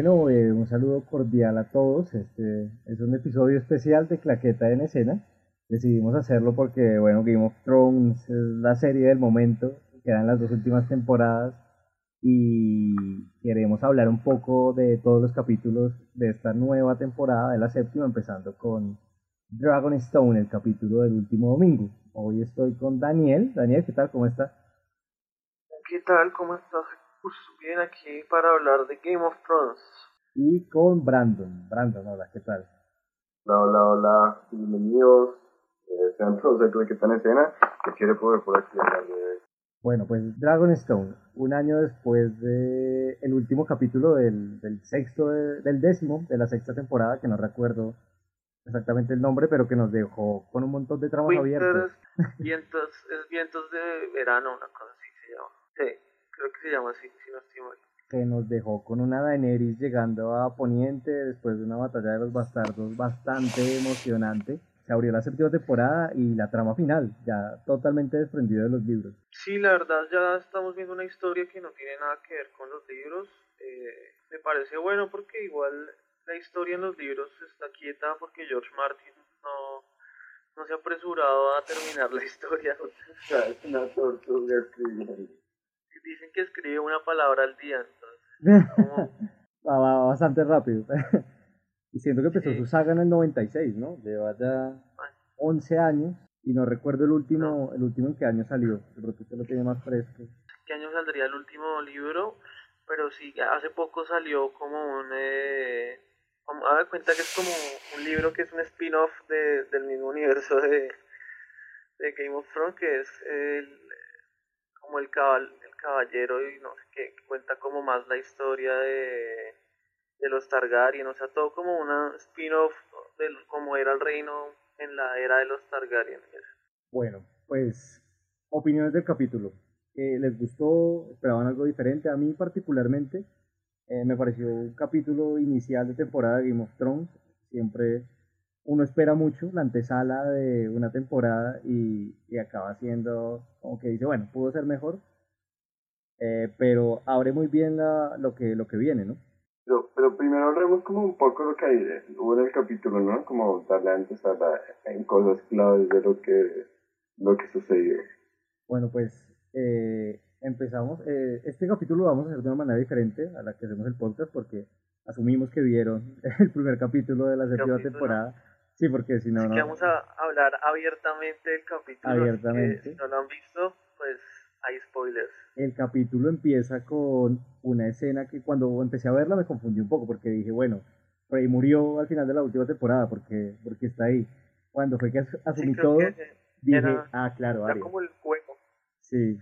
Bueno, eh, un saludo cordial a todos. Este es un episodio especial de Claqueta en Escena. Decidimos hacerlo porque, bueno, Game of Thrones es la serie del momento, quedan las dos últimas temporadas y queremos hablar un poco de todos los capítulos de esta nueva temporada, de la séptima, empezando con Dragonstone, el capítulo del último domingo. Hoy estoy con Daniel. Daniel, ¿qué tal? ¿Cómo estás? ¿Qué tal? ¿Cómo estás? Pues bien aquí para hablar de Game of Thrones. Y con Brandon. Brandon, hola, ¿qué tal? Hola, hola, hola, bienvenidos. Eh, sean todos aquí que están en escena. Que quiere poder por aquí Bueno, pues Dragonstone, un año después de el último capítulo del, del sexto, del décimo, de la sexta temporada, que no recuerdo exactamente el nombre, pero que nos dejó con un montón de tramos abiertos. Vientos, es vientos de verano, una cosa así se llama. Sí creo que se llama así, si no estoy mal. Que nos dejó con una Daenerys llegando a Poniente después de una batalla de los bastardos bastante emocionante. Se abrió la séptima temporada y la trama final, ya totalmente desprendido de los libros. Sí, la verdad ya estamos viendo una historia que no tiene nada que ver con los libros. Eh, me parece bueno porque igual la historia en los libros está quieta porque George Martin no, no se ha apresurado a terminar la historia. es una tortuga dicen que escribe una palabra al día, entonces. va, bastante rápido. y siento que empezó su saga en el 96, ¿no? Lleva ya 11 años y no recuerdo el último, el último en qué año salió. Creo que usted lo tiene más fresco. ¿Qué año saldría el último libro? Pero sí, hace poco salió como un... Eh, a ver, cuenta que es como un libro que es un spin-off de, del mismo universo de, de Game of Thrones, que es el, como el, cabal, caballero y no sé qué, cuenta como más la historia de, de los Targaryen, o sea, todo como una spin-off de cómo era el reino en la era de los Targaryen. Bueno, pues opiniones del capítulo. Eh, ¿Les gustó? ¿Esperaban algo diferente? A mí particularmente eh, me pareció un capítulo inicial de temporada de Game of Thrones. Siempre uno espera mucho la antesala de una temporada y, y acaba siendo como que dice, bueno, pudo ser mejor, eh, pero abre muy bien la, lo, que, lo que viene, ¿no? Pero, pero primero hablemos como un poco lo que hay, hubo en el capítulo, ¿no? Como darle antes a la, en cosas claves de lo que, lo que sucedió. Bueno, pues eh, empezamos. Eh, este capítulo lo vamos a hacer de una manera diferente a la que hacemos el podcast porque asumimos que vieron el primer capítulo de la séptima temporada. Sí, porque si no, no. vamos a hablar abiertamente del capítulo. Abiertamente. si no lo han visto, hay spoilers. El capítulo empieza con una escena que cuando empecé a verla me confundí un poco porque dije, bueno, Rey murió al final de la última temporada porque, porque está ahí. Cuando fue que asumí todo, dije, ah, claro, Era como el juego. Sí.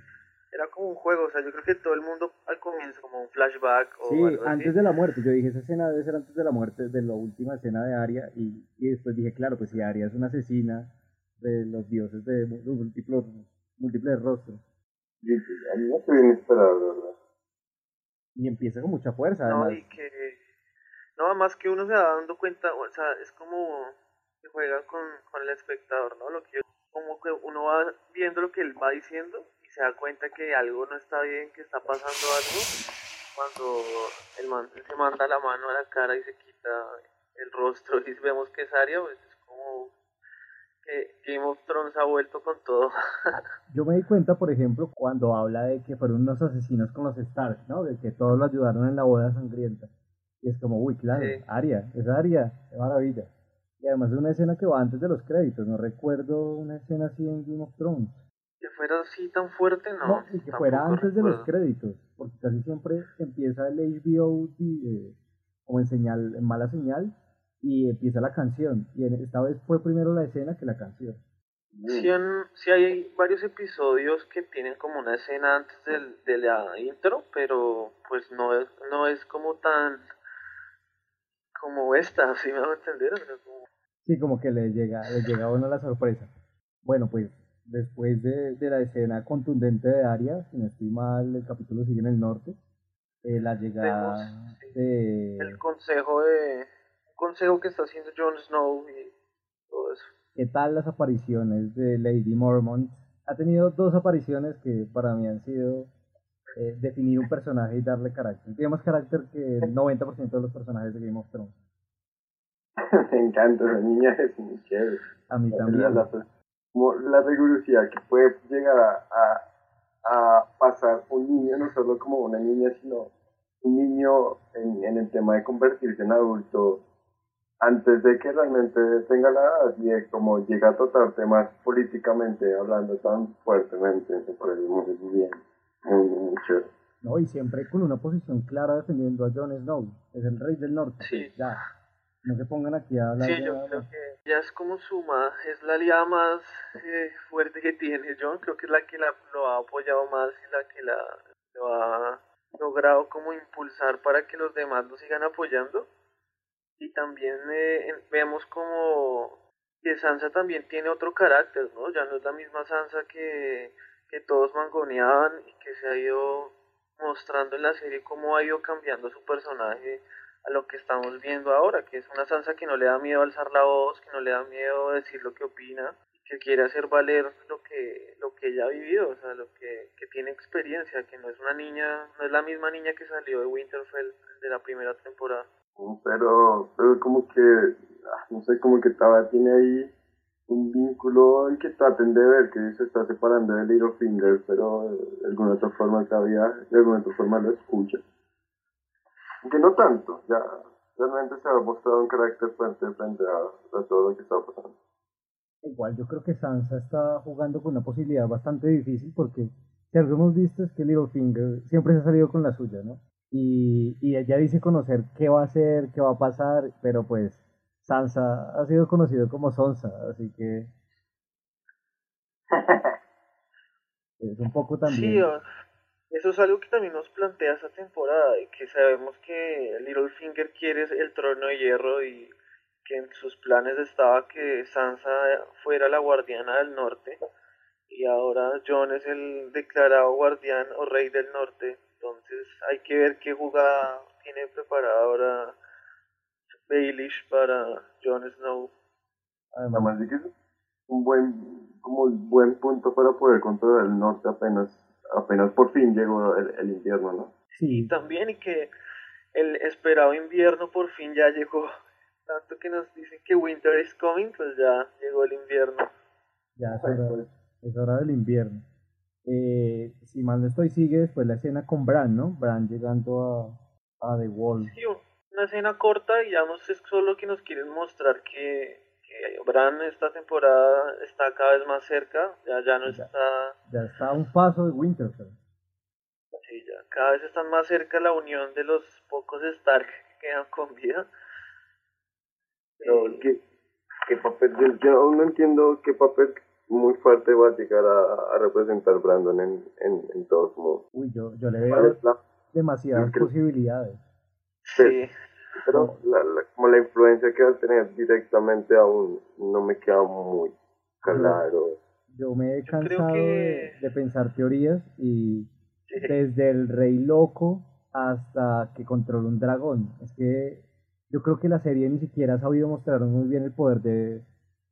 Era como un juego, o sea, yo creo que todo el mundo al comienzo, como un flashback o Sí, antes de la muerte, yo dije, esa escena debe ser antes de la muerte, de la última escena de Aria, y, y después dije, claro, pues si Aria es una asesina de los dioses de múltiples, múltiples rostros, a mí ¿verdad? Y empieza con mucha fuerza, No, y que. No, más que uno se va dando cuenta, o sea, es como que juega con, con el espectador, ¿no? Lo que como que uno va viendo lo que él va diciendo y se da cuenta que algo no está bien, que está pasando algo, cuando el man se manda la mano a la cara y se quita el rostro y vemos que es Aria, pues es Game of Thrones ha vuelto con todo. Yo me di cuenta, por ejemplo, cuando habla de que fueron unos asesinos con los Stark, ¿no? De que todos lo ayudaron en la boda sangrienta. Y es como, uy, claro, Aria, es Aria, qué maravilla. Y además es una escena que va antes de los créditos, no recuerdo una escena así en Game of Thrones. Que fuera así tan fuerte, no. No, y que fuera antes de los créditos, porque casi siempre empieza el HBO eh, como en señal, en mala señal, y empieza la canción. Y esta vez fue primero la escena que la canción. Sí, hay varios episodios que tienen como una escena antes del, de la intro, pero pues no es, no es como tan como esta, ¿sí me van a entender? Sí, como que le llega, le llega a uno la sorpresa. Bueno, pues después de, de la escena contundente de Aria, si no estoy mal, el capítulo sigue en el norte. Eh, la llegada de... El consejo de consejo que está haciendo Jon Snow y todo eso. ¿Qué tal las apariciones de Lady Mormont? Ha tenido dos apariciones que para mí han sido eh, definir un personaje y darle carácter. Tiene más carácter que el 90% de los personajes de Game of Thrones. Me encanta, la niña es muy chévere. A mí también. La, la, rigurosidad que puede llegar a, a, pasar un niño, no solo como una niña, sino un niño en, en el tema de convertirse en adulto antes de que realmente tenga la edad y como llega a tratar temas políticamente hablando tan fuertemente, me parece muy bien, muy, muy chévere. No, y siempre con una posición clara defendiendo a Jon Snow, es el rey del norte. Sí. Ya, no se pongan aquí a hablar Sí, yo creo que ya es como su más, es la aliada más eh, fuerte que tiene Jon, creo que es la que la, lo ha apoyado más y la que la, lo ha logrado como impulsar para que los demás lo sigan apoyando y también eh, vemos como que Sansa también tiene otro carácter, ¿no? Ya no es la misma Sansa que, que todos mangoneaban y que se ha ido mostrando en la serie cómo ha ido cambiando su personaje a lo que estamos viendo ahora, que es una Sansa que no le da miedo alzar la voz, que no le da miedo decir lo que opina, que quiere hacer valer lo que, lo que ella ha vivido, o sea, lo que, que tiene experiencia, que no es una niña, no es la misma niña que salió de Winterfell de la primera temporada pero, pero como que, ah, no sé, como que estaba, tiene ahí un vínculo y que traten de ver que se está separando de Littlefinger, pero de alguna otra forma todavía, de alguna otra forma lo escucha. Aunque no tanto, ya realmente se ha mostrado un carácter fuerte frente a, todo lo que está pasando. Igual yo creo que Sansa está jugando con una posibilidad bastante difícil porque si algo hemos visto es que Littlefinger siempre se ha salido con la suya, ¿no? Y, y ella dice conocer qué va a hacer, qué va a pasar, pero pues Sansa ha sido conocido como Sonsa, así que es un poco también. Sí, eso es algo que también nos plantea esta temporada, y que sabemos que Littlefinger quiere el trono de hierro y que en sus planes estaba que Sansa fuera la guardiana del norte y ahora Jon es el declarado guardián o rey del norte entonces hay que ver qué jugada tiene preparada ahora Baelish para Jon Snow. Además de que es un buen, como un buen punto para poder controlar el norte apenas, apenas por fin llegó el, invierno, ¿no? Sí. También y que el esperado invierno por fin ya llegó. Tanto que nos dicen que winter is coming, pues ya llegó el invierno. Ya es hora, es hora del invierno. Eh, si mal no estoy, sigue después la escena con Bran, ¿no? Bran llegando a, a The Wall. Sí, una escena corta y ya no es solo que nos quieren mostrar que, que Bran esta temporada está cada vez más cerca, ya, ya no está... Ya está a un paso de Winterfell. Sí, ya cada vez están más cerca la unión de los pocos Stark que quedan con vida. Pero, ¿qué, qué papel? Yo, yo aún no entiendo qué papel muy fuerte va a llegar a, representar Brandon en, en, en todos modos. Uy, yo, yo le veo demasiadas posibilidades. Sí. Pero la, como la influencia que va a tener directamente aún no me queda muy claro. Yo, me he cansado de, pensar teorías y desde el rey loco hasta que controla un dragón. Es que yo creo que la serie ni siquiera ha sabido mostrar muy bien el poder de,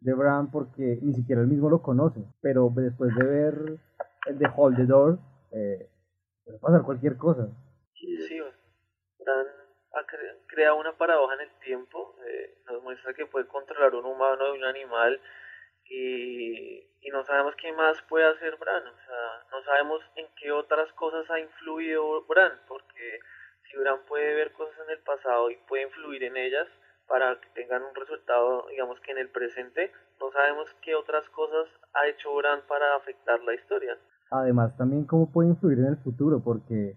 de Bran porque ni siquiera él mismo lo conoce. Pero después de ver el de Hold the Door, eh, puede pasar cualquier cosa. Sí, Bran ha crea una paradoja en el tiempo. Eh, nos muestra que puede controlar un humano y un animal. Y, y no sabemos qué más puede hacer Bran. O sea, no sabemos en qué otras cosas ha influido Bran. Porque si Bran puede ver cosas en el pasado y puede influir en ellas, para que tengan un resultado, digamos que en el presente, no sabemos qué otras cosas ha hecho Bran para afectar la historia. Además, también cómo puede influir en el futuro, porque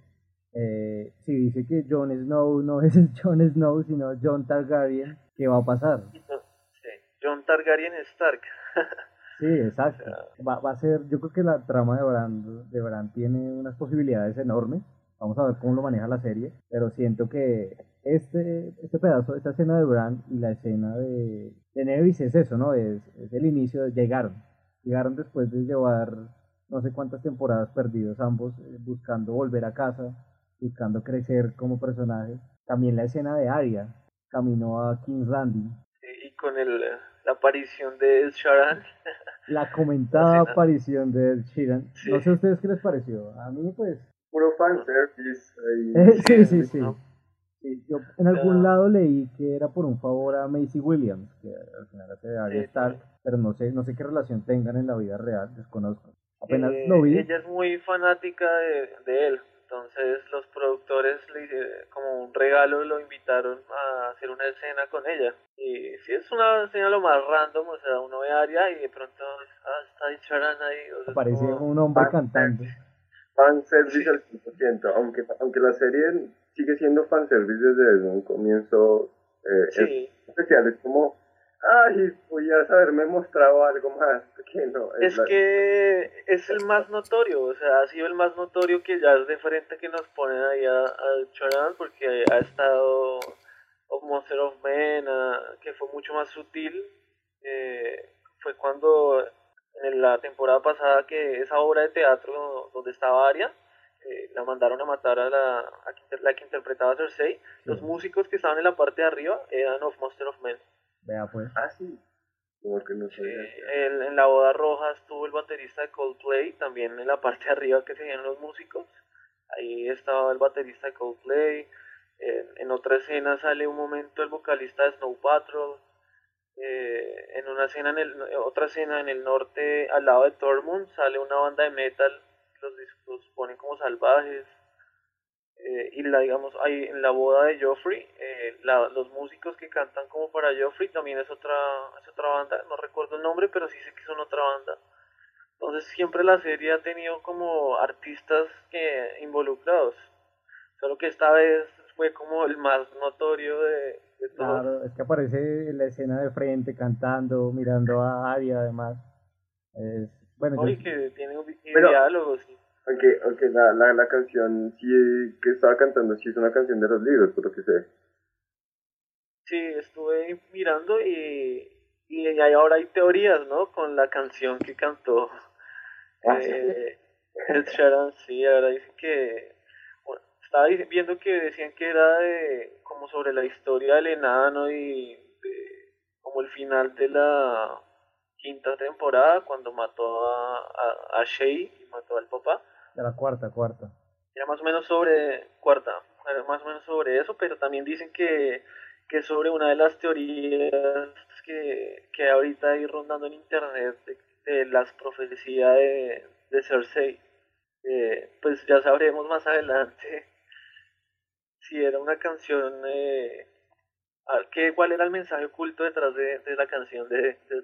eh, si dice que Jon Snow no es Jon Snow, sino Jon Targaryen, ¿qué va a pasar? Sí, Jon Targaryen Stark. sí, exacto. Va, va, a ser, yo creo que la trama de Bran, de Bran tiene unas posibilidades enormes. Vamos a ver cómo lo maneja la serie, pero siento que este, este pedazo, esta escena de Bran y la escena de, de Nevis es eso, ¿no? Es, es el inicio, llegaron. Llegaron después de llevar no sé cuántas temporadas perdidos ambos, eh, buscando volver a casa, buscando crecer como personajes. También la escena de Arya, caminó a King's Landing. y con el, la aparición de Ed Sheeran. La comentada aparición de Ed Sheeran. No sé a ustedes qué les pareció. A mí pues puro fanservice. sí, sí, sí. yo en algún lado leí que era por un favor a Macy Williams, que al final hace Arya Stark, pero no sé, no sé qué relación tengan en la vida real, desconozco. Apenas eh, lo vi. Ella es muy fanática de, de él. Entonces los productores le como un regalo lo invitaron a hacer una escena con ella. Y sí es una escena lo más random, o sea, uno ve a Aria y de pronto ah, está Charan ahí. O Aparece un hombre cantando. Fanservice al 100%, aunque, aunque la serie sigue siendo fanservice desde un comienzo eh, sí. especial, es como ay, podías haberme mostrado algo más pequeño. Es, que es el más notorio, o sea, ha sido el más notorio que ya es de frente que nos ponen ahí a, a porque ha estado of Monster of Men, que fue mucho más sutil. Eh, fue cuando en la temporada pasada que esa obra de teatro donde estaba Aria, eh, la mandaron a matar a la, a la que interpretaba Cersei. Los músicos que estaban en la parte de arriba eran of Monster of Men. Vea pues. Ah, sí. que no en la boda roja estuvo el baterista de Coldplay, también en la parte de arriba que se los músicos. Ahí estaba el baterista de Coldplay. en otra escena sale un momento el vocalista de Snow Patrol. Eh, en una escena en el, otra escena en el norte al lado de Tormund sale una banda de metal los, los ponen como salvajes eh, y la digamos ahí en la boda de Joffrey eh, los músicos que cantan como para Joffrey también es otra es otra banda no recuerdo el nombre pero sí sé que son otra banda. Entonces siempre la serie ha tenido como artistas que involucrados solo que esta vez fue como el más notorio de, de claro es que aparece en la escena de frente cantando mirando a Aria además es, bueno que tiene diálogos aunque, aunque la, la, la canción sí que estaba cantando sí es una canción de los libros, por lo que sé. Sí, estuve mirando y, y ahora hay teorías, ¿no? Con la canción que cantó ah, eh, el Sharon, sí, ahora dicen que... Estaba viendo que decían que era de como sobre la historia del enano y de, como el final de la quinta temporada cuando mató a, a, a Shay y mató al papá de la cuarta, cuarta. Era más o menos sobre, cuarta, era más o menos sobre eso, pero también dicen que, que sobre una de las teorías que, que ahorita hay rondando en internet de, las profecías de, de Cersei. Eh, pues ya sabremos más adelante si era una canción, eh, que, cuál era el mensaje oculto detrás de, de la canción de, de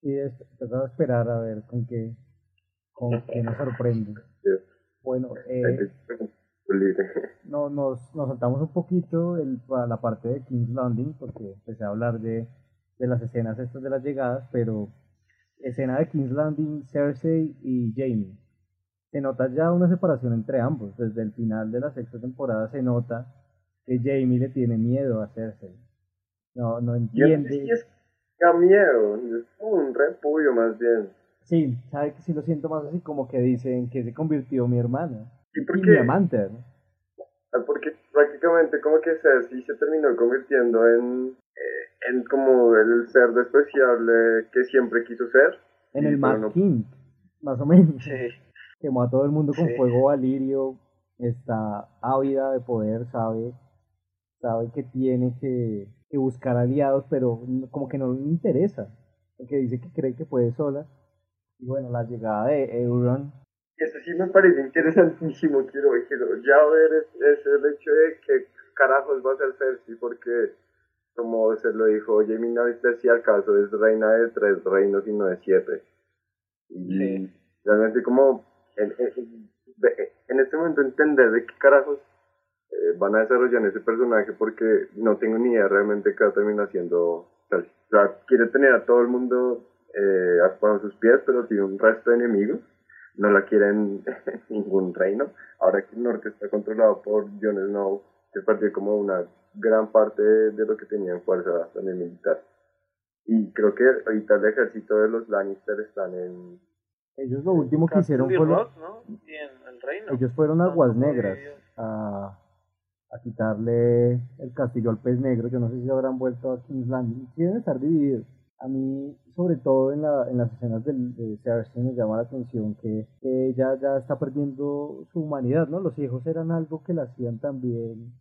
Sí, es, a esperar a ver con qué, con que nos sorprende. Bueno, eh, no, nos, nos saltamos un poquito el, a la parte de King's Landing porque empecé a hablar de, de las escenas estas de las llegadas, pero escena de King's Landing, Cersei y Jamie. Se nota ya una separación entre ambos. Desde el final de la sexta temporada se nota que Jamie le tiene miedo a Cersei. No, no entiende. Es, miedo, es un repudio más bien. Sí, sabe que sí lo siento más así como que dicen que se convirtió mi hermana. ¿Y, mi amante. Ah, porque prácticamente como que Cersei se terminó convirtiendo en, eh, en como el ser despreciable que siempre quiso ser. En el Mad King, más o menos. Sí. Quemó a todo el mundo con fuego valirio, está ávida de poder, sabe, sabe que tiene que, que buscar aliados, pero como que no le interesa, porque dice que cree que puede sola y bueno, la llegada de Euron. Eso sí me parece interesantísimo, quiero, quiero ya ver es, el hecho de que carajos va a ser Cersei, porque como se lo dijo Jamie Lannister, si al caso es reina de tres reinos y no de siete. Y realmente como en, en, este momento entender de qué carajos eh, van a desarrollar ese personaje porque no tengo ni idea realmente qué va a terminar Cersei. O sea, quiere tener a todo el mundo eh, a sus pies, pero tiene un resto de enemigos. No la quieren en ningún reino. Ahora que el norte está controlado por Jon Snow, se perdió como una gran parte de, lo que tenía en fuerza también militar. Y creo que ahorita el ejército de los Lannister están en... Ellos lo último que hicieron fue... Ellos fueron a Aguas Negras a, a quitarle el castillo al pez negro. Yo no sé si habrán vuelto a King's Landing. Quieren estar divididos. A mí sobre todo en, la, en las escenas de Cersei nos llama la atención que, ella ya está perdiendo su humanidad, ¿no? Los hijos eran algo que la hacían también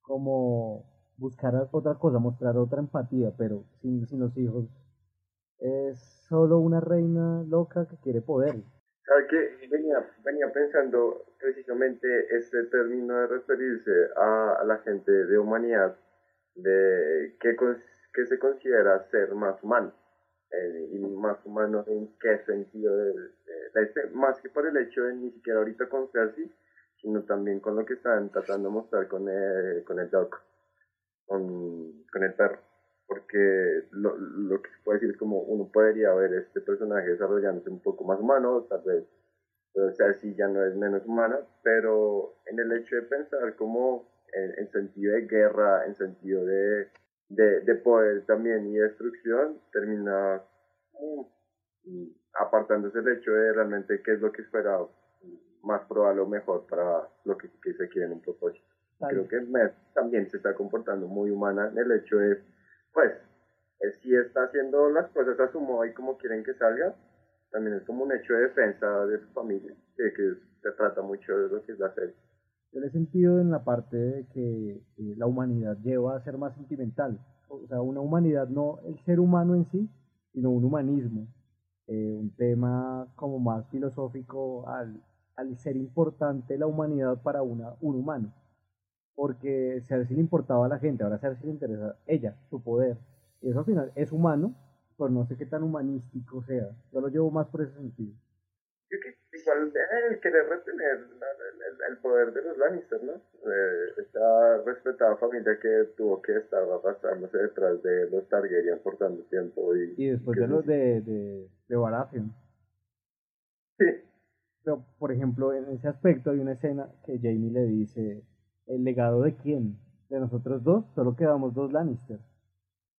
como buscar otra cosa, mostrar otra empatía, pero sin, sin los hijos es solo una reina loca que quiere poder. ¿Sabe qué? Venía, venía pensando precisamente este término de referirse a, la gente de humanidad, de que, que se considera ser más humano. Eh, y más humano en qué sentido, de, este, más que por el hecho de ni siquiera ahorita con Cersei, sino también con lo que están tratando de mostrar con el, con el dog, con, con el perro porque lo, lo que se puede decir es como uno podría ver este personaje desarrollándose un poco más humano, tal vez, o sea, sí ya no es menos humana, pero en el hecho de pensar como en, sentido de guerra, en sentido de, de, poder también y destrucción, termina mm, apartándose el hecho de realmente qué es lo que espera más probable o mejor para lo que, se quiere en un propósito. Creo que Mer también se está comportando muy humana en el hecho de pues, él sí está haciendo las cosas a su modo y como quieren que salga, también es como un hecho de defensa de su familia, que, que se trata mucho de lo que es la serie. Yo le he sentido en la parte de que eh, la humanidad lleva a ser más sentimental, o sea, una humanidad, no el ser humano en sí, sino un humanismo, eh, un tema como más filosófico al, al ser importante la humanidad para una, un humano porque Cersei le importaba a la gente, ahora Cersei le interesa ella, su poder. Y eso al final es humano, pero no sé qué tan humanístico sea. Yo lo llevo más por ese sentido. Yo que igual el querer retener el, poder de los Lannister, ¿no? Eh, esta respetada familia que tuvo que estar arrastrándose detrás de los Targaryen por tanto tiempo. Y, y después de los de, de, de Baratheon. Sí. Pero, por ejemplo, en ese aspecto hay una escena que Jamie le dice ¿El legado de quién? De nosotros dos, solo quedamos dos Lannister.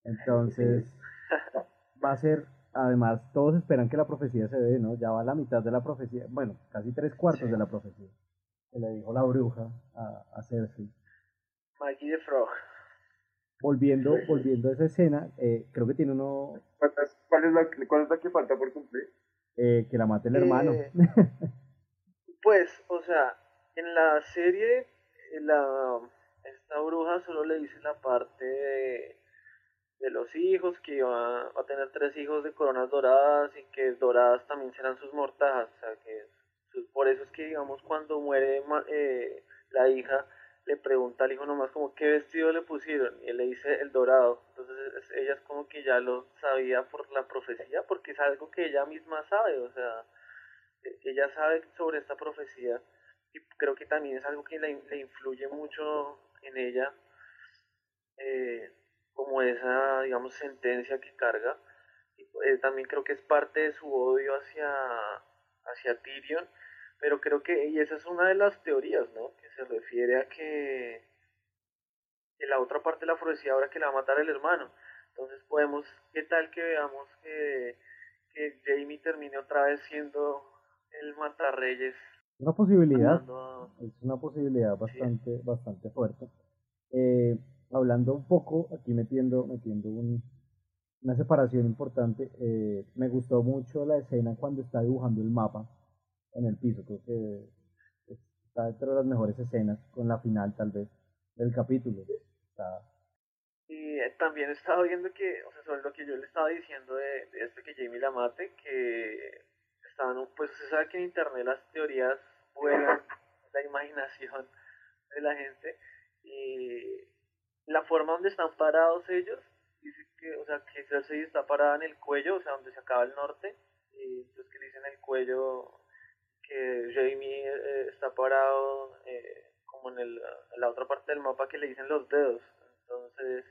Entonces, va a ser, además, todos esperan que la profecía se dé, ¿no? Ya va la mitad de la profecía, bueno, casi tres cuartos de la profecía. Que le dijo la bruja a, a Cersei. Maggie de Frog. Volviendo, volviendo a esa escena, eh, creo que tiene uno... ¿Cuál es, la, ¿Cuál es la que falta por cumplir? Eh, que la mate el hermano. Eh, pues, o sea, en la serie la, esta bruja solo le dice la parte de, los hijos, que va, a tener tres hijos de coronas doradas y que doradas también serán sus mortajas. O sea, que por eso es que, digamos, cuando muere eh, la hija, le pregunta al hijo nomás como qué vestido le pusieron y él le dice el dorado. Entonces ella es como que ya lo sabía por la profecía, porque es algo que ella misma sabe, o sea, e, ella sabe sobre esta profecía y creo que también es algo que le, influye mucho en ella, eh, como esa, digamos, sentencia que carga. Y, eh, también creo que es parte de su odio hacia, hacia Tyrion, pero creo que, y esa es una de las teorías, ¿no? Que se refiere a que, que la otra parte de la profecía ahora que la va a matar el hermano. Entonces podemos, ¿qué tal que veamos que, que Jamie termine otra vez siendo el matarreyes una posibilidad, es una posibilidad bastante, bastante fuerte. Eh, hablando un poco, aquí metiendo, metiendo una separación importante, eh, me gustó mucho la escena cuando está dibujando el mapa en el piso, creo que está entre las mejores escenas, con la final tal vez, del capítulo. Y eh, también estaba viendo que, o sea, sobre lo que yo le estaba diciendo de, de este que Jamie la mate, que pues se sabe que en internet las teorías vuelan la imaginación de la gente y la forma donde están parados ellos dice que o sea que Cersei está parada en el cuello o sea donde se acaba el norte y entonces que dicen el cuello que Jamie eh, está parado eh, como en, el, en la otra parte del mapa que le dicen los dedos entonces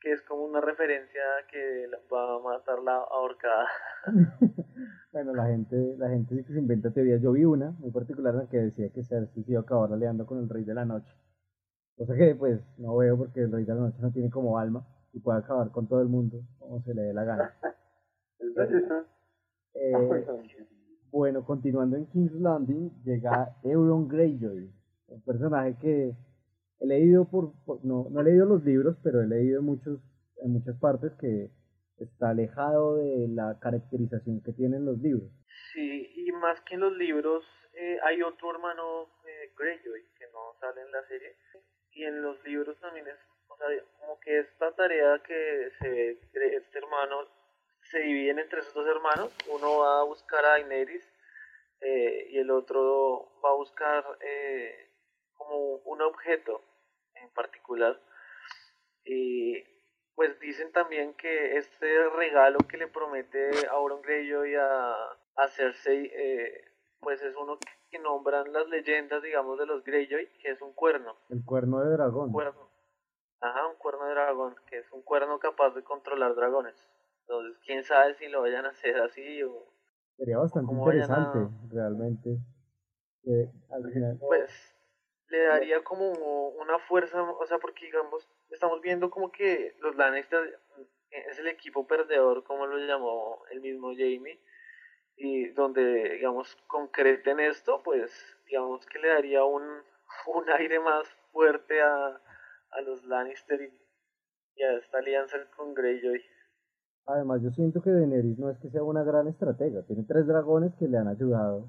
que es como una referencia que va a matar la ahorcada Bueno, la gente, la gente sí que se inventa teorías. Yo vi una muy particular en la que decía que Cersei se iba a acabar aliando con el Rey de la Noche. Cosa que pues no veo porque el Rey de la Noche no tiene como alma y puede acabar con todo el mundo como se le dé la gana. Eh, bueno, continuando en King's Landing, llega Euron Greyjoy, un personaje que he leído por, no, no he leído los libros, pero he leído muchos, en muchas partes que está alejado de la caracterización que tienen los libros. Sí, y más que en los libros, eh, hay otro hermano eh, Greyjoy que no sale en la serie, y en los libros también es, o sea, como que esta tarea que se ve, este hermano se dividen entre esos dos hermanos, uno va a buscar a Daenerys eh, y el otro va a buscar eh, como un objeto en particular. Pues dicen también que este regalo que le promete a Auron Greyjoy a, a Cersei, eh, pues es uno que, nombran las leyendas, digamos, de los Greyjoy, que es un cuerno. El cuerno de dragón. Un cuerno. Ajá, un cuerno de dragón, que es un cuerno capaz de controlar dragones. Entonces, quién sabe si lo vayan a hacer así o... Sería bastante interesante, realmente. al final... Pues le daría como una fuerza, o sea, porque digamos, estamos viendo como que los Lannister es el equipo perdedor, como lo llamó el mismo Jamie, y donde, digamos, concreten esto, pues, digamos que le daría un, un aire más fuerte a, a los Lannister y, y a esta alianza con Greyjoy. Además, yo siento que Daenerys no es que sea una gran estratega. Tiene tres dragones que le han ayudado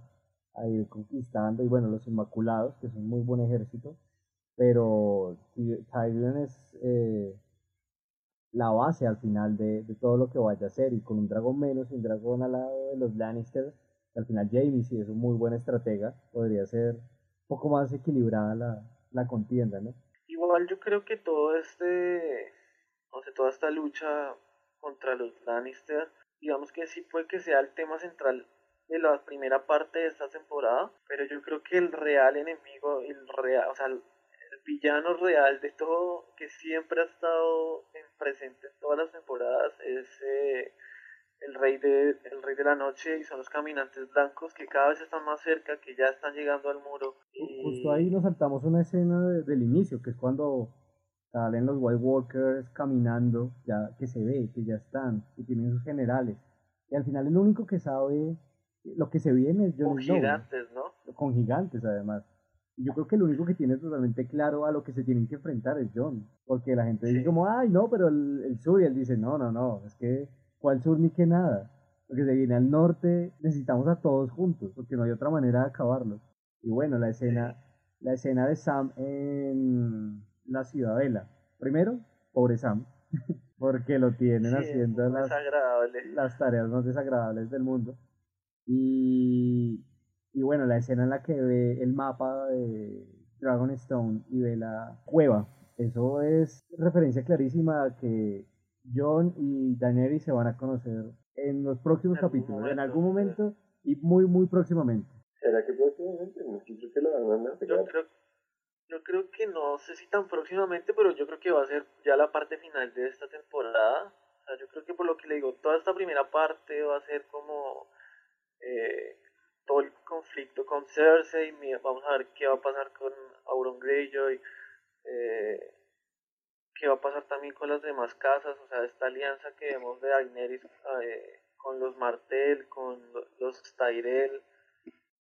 a ir conquistando. Y bueno, los Inmaculados, que son muy buen ejército. Pero Tyrion es eh, la base al final de, todo lo que vaya a hacer. Y con un dragón menos y un dragón al lado de los Lannister, al final Jamie, si es un muy buen estratega, podría ser un poco más equilibrada la, la contienda, ¿no? Igual yo creo que todo este, no sé, toda esta lucha contra los Lannister. Digamos que sí puede que sea el tema central de la primera parte de esta temporada, pero yo creo que el real enemigo, el real, o sea, villano real de todo, que siempre ha estado en presente en todas las temporadas, es eh, el rey de el rey de la noche y son los caminantes blancos que cada vez están más cerca, que ya están llegando al muro. Justo ahí nos saltamos una escena del inicio, que es cuando salen los White Walkers caminando, ya que se ve, que ya están, que tienen sus generales. Y al final el único que sabe lo que se viene es Jon Con gigantes, ¿no? Con gigantes, además. Yo creo que el único que tiene totalmente claro a lo que se tienen que enfrentar es John. Porque la gente dice como, ay, no, pero el, el, sur, y él dice, no, no, no, es que, ¿cuál sur ni que nada? Porque se viene al norte, necesitamos a todos juntos, porque no hay otra manera de acabarlos. Y bueno, la escena, la escena de Sam en la ciudadela. Primero, pobre Sam, porque lo tienen haciendo las, las, tareas más desagradables del mundo. Y, y bueno, la escena en la que ve el mapa de Dragonstone y ve la cueva, eso es referencia clarísima a que John y Daenerys se van a conocer en los próximos capítulos, en algún momento y muy, muy próximamente. ¿Será que próximamente? No, creo que lo van a Yo creo yo creo que no sé si tan próximamente, pero yo creo que va a ser ya la parte final de esta temporada. O sea, yo creo que por lo que le digo, toda esta primera parte va a ser como eh, todo el conflicto con Cersei. Vamos a ver qué va a pasar con Auron Greyjoy. Eh, qué va a pasar también con las demás casas. O sea, esta alianza que vemos de Daenerys eh, con los Martel, con los Tyrell.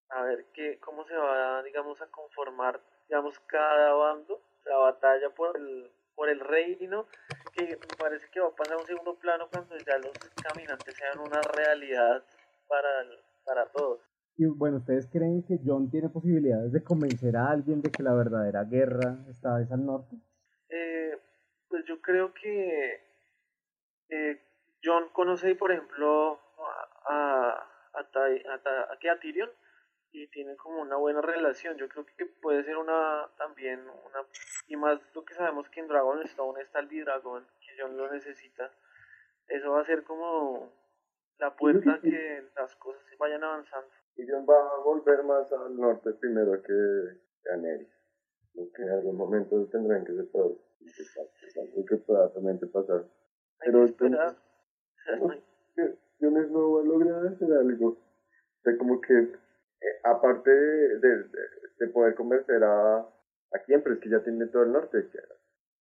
A ver qué, cómo se va, digamos, a conformar digamos, cada bando, la batalla por el, por el reino, que me parece que va a pasar a un segundo plano cuando ya los caminantes sean una realidad para, para todos. Y bueno, ¿ustedes creen que John tiene posibilidades de convencer a alguien de que la verdadera guerra está vez al norte? Eh, pues yo creo que eh, John conoce, por ejemplo, a, a, a, a Tyrion, y tienen como una buena relación. Yo creo que puede ser una también una y más lo que sabemos que en Dragonstone está el Bidragón, que John lo necesita. Eso va a ser como la puerta que las cosas vayan avanzando. Y John va a volver más al norte primero que Daenerys. Porque en algún momento tendrán que separar. Algo que pueda también pasar. Pero esperar. John no va a lograr hacer algo. O sea, como que eh, aparte de, de, poder convencer a, a quién, pero es que ya tiene todo el norte,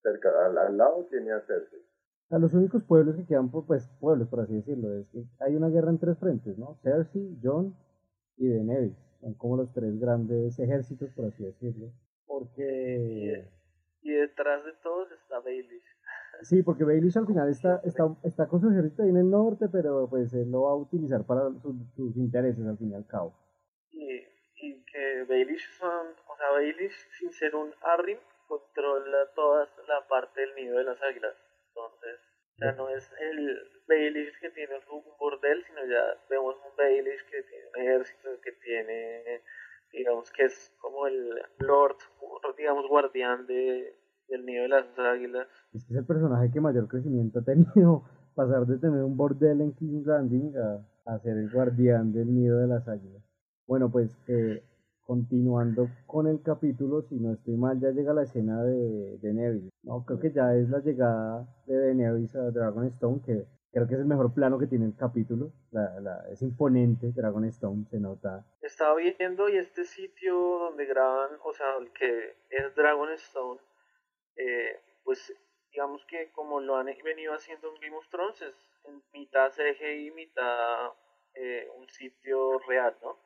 cerca, al, lado tiene a Cersei. A los únicos pueblos que quedan, pues pueblos por así decirlo, es que hay una guerra en tres frentes, ¿no? Cersei, Jon y Daenerys. Son como los tres grandes ejércitos, por así decirlo. Porque y detrás de todos está Baelish. Sí, porque Baelish al final está, está, está con su ejército ahí en el norte, pero pues él lo va a utilizar para sus, sus intereses al fin y al cabo. Y, y que Baelish son, o sea, Baelish sin ser un Arryn controla toda la parte del nido de las águilas. Entonces, ya no es el Baelish que tiene un bordel, sino ya vemos un Baelish que tiene un ejército, que tiene, digamos que es como el Lord, digamos, guardián de, del nido de las águilas. Es que es el personaje que mayor crecimiento ha tenido, pasar de tener un bordel en King's Landing a, a ser el guardián del nido de las águilas. Bueno, pues eh, continuando con el capítulo, si no estoy mal, ya llega la escena de, Neville. No, creo que ya es la llegada de Daenerys a Dragonstone, que creo que es el mejor plano que tiene el capítulo. La, la, es imponente, Dragonstone, se nota. Estaba viendo y este sitio donde graban, o sea, el que es Dragonstone, eh, pues digamos que como lo han venido haciendo en Game of Thrones, es en mitad CGI, mitad eh, un sitio real, ¿no?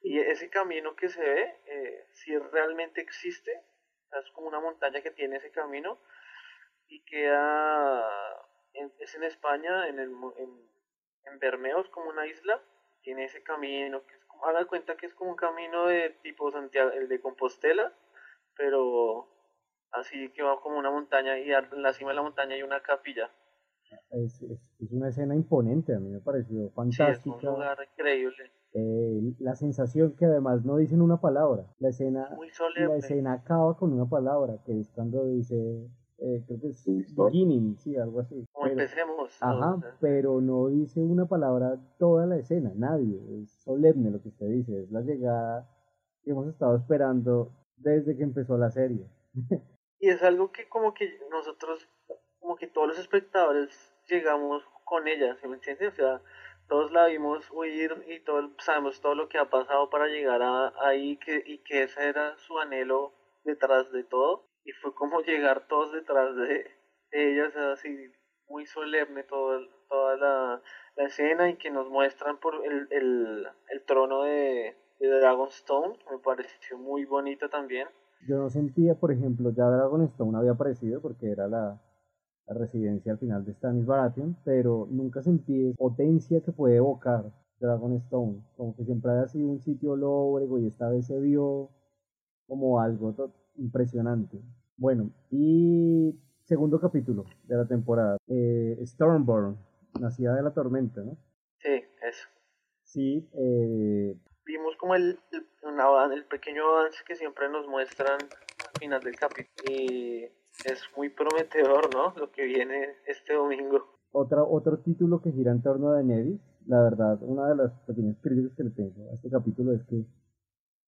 Y ese camino que se ve, eh, si realmente existe, es como una montaña que tiene ese camino y queda, en, es en España, en, el, en, en Bermeos, como una isla, tiene ese camino, que es como, haga cuenta que es como un camino de tipo Santiago, el de Compostela, pero así que va como una montaña y en la cima de la montaña hay una capilla. Es, es, es una escena imponente, a mí me pareció fantástica. Sí, es un lugar increíble. Eh, la sensación que además no dicen una palabra. La escena, la escena acaba con una palabra, que es cuando dice, eh, creo que es beginning, sí, algo así. Como pero, empecemos. Ajá, ¿no? pero no dice una palabra toda la escena, nadie. Es solemne lo que usted dice, es la llegada que hemos estado esperando desde que empezó la serie. y es algo que como que nosotros, como que todos los espectadores llegamos con ella, ¿se me entiende? O sea, todos la vimos huir y todos sabemos todo lo que ha pasado para llegar a, ahí que, y que ese era su anhelo detrás de todo y fue como llegar todos detrás de, de ella, o sea, así muy solemne todo, toda la, escena y que nos muestran por el, el, el trono de, de Dragonstone, me pareció muy bonito también. Yo no sentía, por ejemplo, ya Dragonstone había aparecido porque era la residencia al final de Stannis Baratheon, pero nunca sentí potencia que puede evocar Dragonstone, como que siempre había sido un sitio lóbrego y esta vez se vio como algo impresionante. Bueno, y segundo capítulo de la temporada, eh, Stormborn, nacida de la tormenta, ¿no? Sí, eso. Sí, eh... vimos como el, el, una, el pequeño avance que siempre nos muestran al final del capítulo y es muy prometedor, ¿no? Lo que viene este domingo. Otra, otro título que gira en torno a Daenerys, la verdad, una de las pequeñas críticas que le tengo a este capítulo es que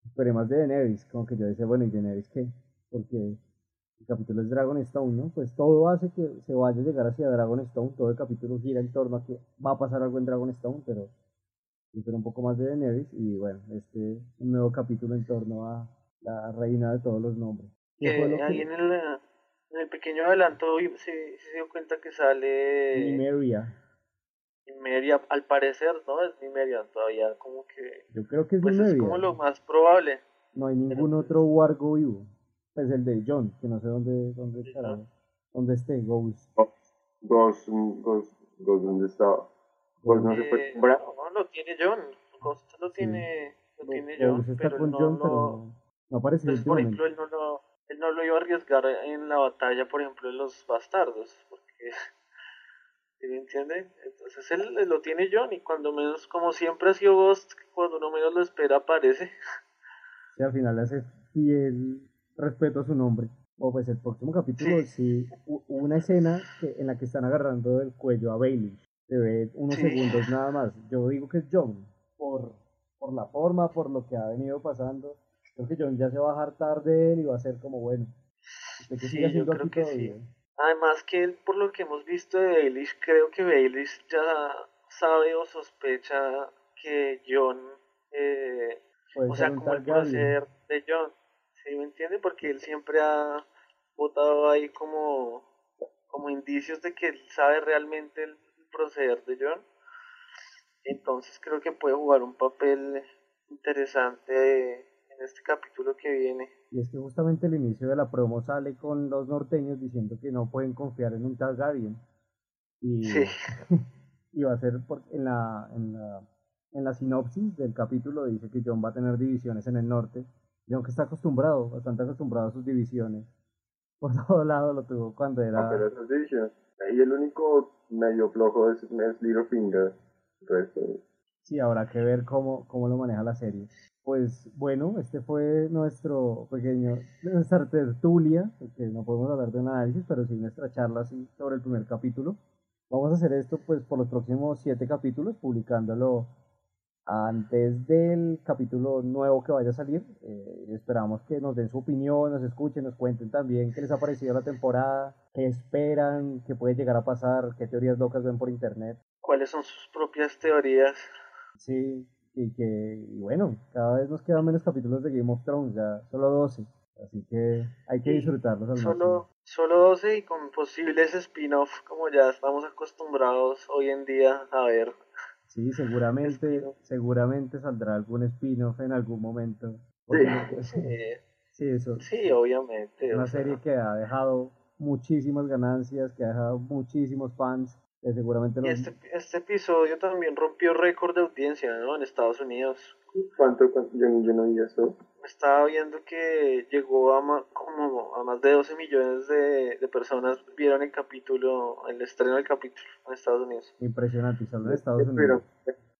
esperé más de Daenerys, como que yo decía, bueno, ¿y Daenerys qué? Porque el capítulo es Dragonstone, ¿no? Pues todo hace que se vaya a llegar hacia Dragonstone, todo el capítulo gira en torno a que va a pasar algo en Dragonstone, pero espero un poco más de Daenerys y bueno, este un nuevo capítulo en torno a la reina de todos los nombres. Que, ahí en el, en el pequeño adelanto se, se dio cuenta que sale Nimeria. Nimeria, al parecer, ¿no? Es Nimeria todavía, como que. Yo creo que es pues Nimeria. Es como lo más probable. No hay ningún Pero, otro Wargo vivo. Pues el de John, que no sé dónde, dónde Sí, estará. ¿no? ¿Dónde esté? Ghost. Ghost, Ghost, Ghost, ¿dónde estaba? Ghost no se fue con Bran. no, lo tiene John. Ghost lo Sí. tiene, lo tiene Ghost John, está pero con no, John, no, pero no, no aparece Entonces, por últimamente. ejemplo, él no lo, él no lo iba a arriesgar en la batalla, por ejemplo, de los bastardos, porque, ¿sí me entiende? Entonces él, él lo tiene John y cuando menos, como siempre ha sido Ghost, cuando uno menos lo espera aparece. Sí, al final hace fiel respeto a su nombre. O pues el próximo capítulo, sí, hubo una escena que, en la que están agarrando el cuello a Bailey. Se ve unos Sí. segundos nada más. Yo digo que es John, por, por la forma, por lo que ha venido pasando. Creo que John ya se va a hartar de él y va a ser como bueno. Usted que Sí, sigue yo creo que sí. Además que él, por lo que hemos visto de Baelish, creo que Baelish ya sabe o sospecha que John, eh, o sea, como el proceder de John, ¿sí me entiende? Porque él siempre ha botado ahí como, como indicios de que él sabe realmente el proceder de John. Entonces creo que puede jugar un papel interesante en este capítulo que viene. Y es que justamente el inicio de la promo sale con los norteños diciendo que no pueden confiar en un Targaryen. Y, Sí. y va a ser por- en, la, en, la, en la sinopsis del capítulo dice que John va a tener divisiones en el norte. John que está acostumbrado, bastante acostumbrado a sus divisiones. Por todo lado lo tuvo cuando era... No, pero eso es Division. Ahí el único medio flojo es, es Littlefinger. Sí, habrá que ver cómo, cómo lo maneja la serie. Pues bueno, este fue nuestro pequeño, nuestra tertulia, porque no podemos hablar de un análisis, pero sí nuestra charla así sobre el primer capítulo. Vamos a hacer esto pues por los próximos siete capítulos, publicándolo antes del capítulo nuevo que vaya a salir. Eh, esperamos que nos den su opinión, nos escuchen, nos cuenten también qué les ha parecido la temporada, qué esperan, qué puede llegar a pasar, qué teorías locas ven por internet. ¿Cuáles son sus propias teorías? Sí, y que, y bueno, cada vez nos quedan menos capítulos de Game of Thrones, ya solo 12. Así que hay que Sí, disfrutarlos al máximo. Solo, solo 12 y con posibles spin-off como ya estamos acostumbrados hoy en día a ver. Sí, seguramente, seguramente saldrá algún spin-off en algún momento. Sí. Sí, eso. sí, obviamente. Una sea, serie que ha dejado muchísimas ganancias, que ha dejado muchísimos fans, que seguramente Y los- este, este episodio también rompió récord de audiencia, ¿no? En Estados Unidos. ¿Cuánto? cuánto? Yo, yo no vi eso. Estaba viendo que llegó a ma- como a más de 12 millones de, de personas vieron el capítulo, el estreno del capítulo en Estados Unidos. impresionante, solo en Estados Pero, Unidos.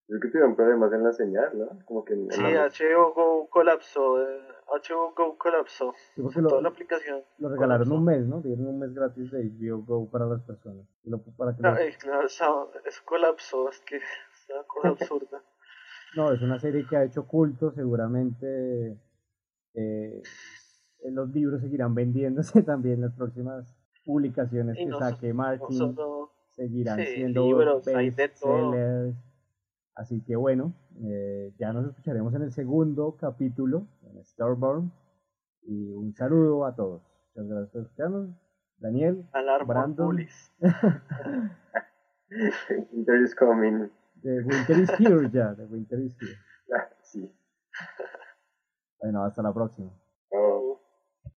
creo que tuvieron problemas en la señal, ¿no? Como que en, en Sí, la- HBO Go colapsó, eh, HBO Go colapsó. Sí, porque Toda lo, la aplicación. lo regalaron colapsó. un mes, ¿no? Dieron un mes gratis de HBO Go para las personas. Lo- para que No, los- eh, claro, eso, colapsó, es que es una cosa absurda. No, es una serie que ha hecho culto, seguramente eh, los libros seguirán vendiéndose también las próximas publicaciones Y que no saque No Martin, seguirán sí, siendo libros, bestsellers. Así que bueno, eh, ya nos escucharemos en el segundo capítulo, en Starborn, y un saludo a todos. Muchas gracias por escucharnos. Daniel, Brandon. Winter is coming. The Winter is here ya, The Winter is here. Sí. Bueno, hasta la próxima. Oh.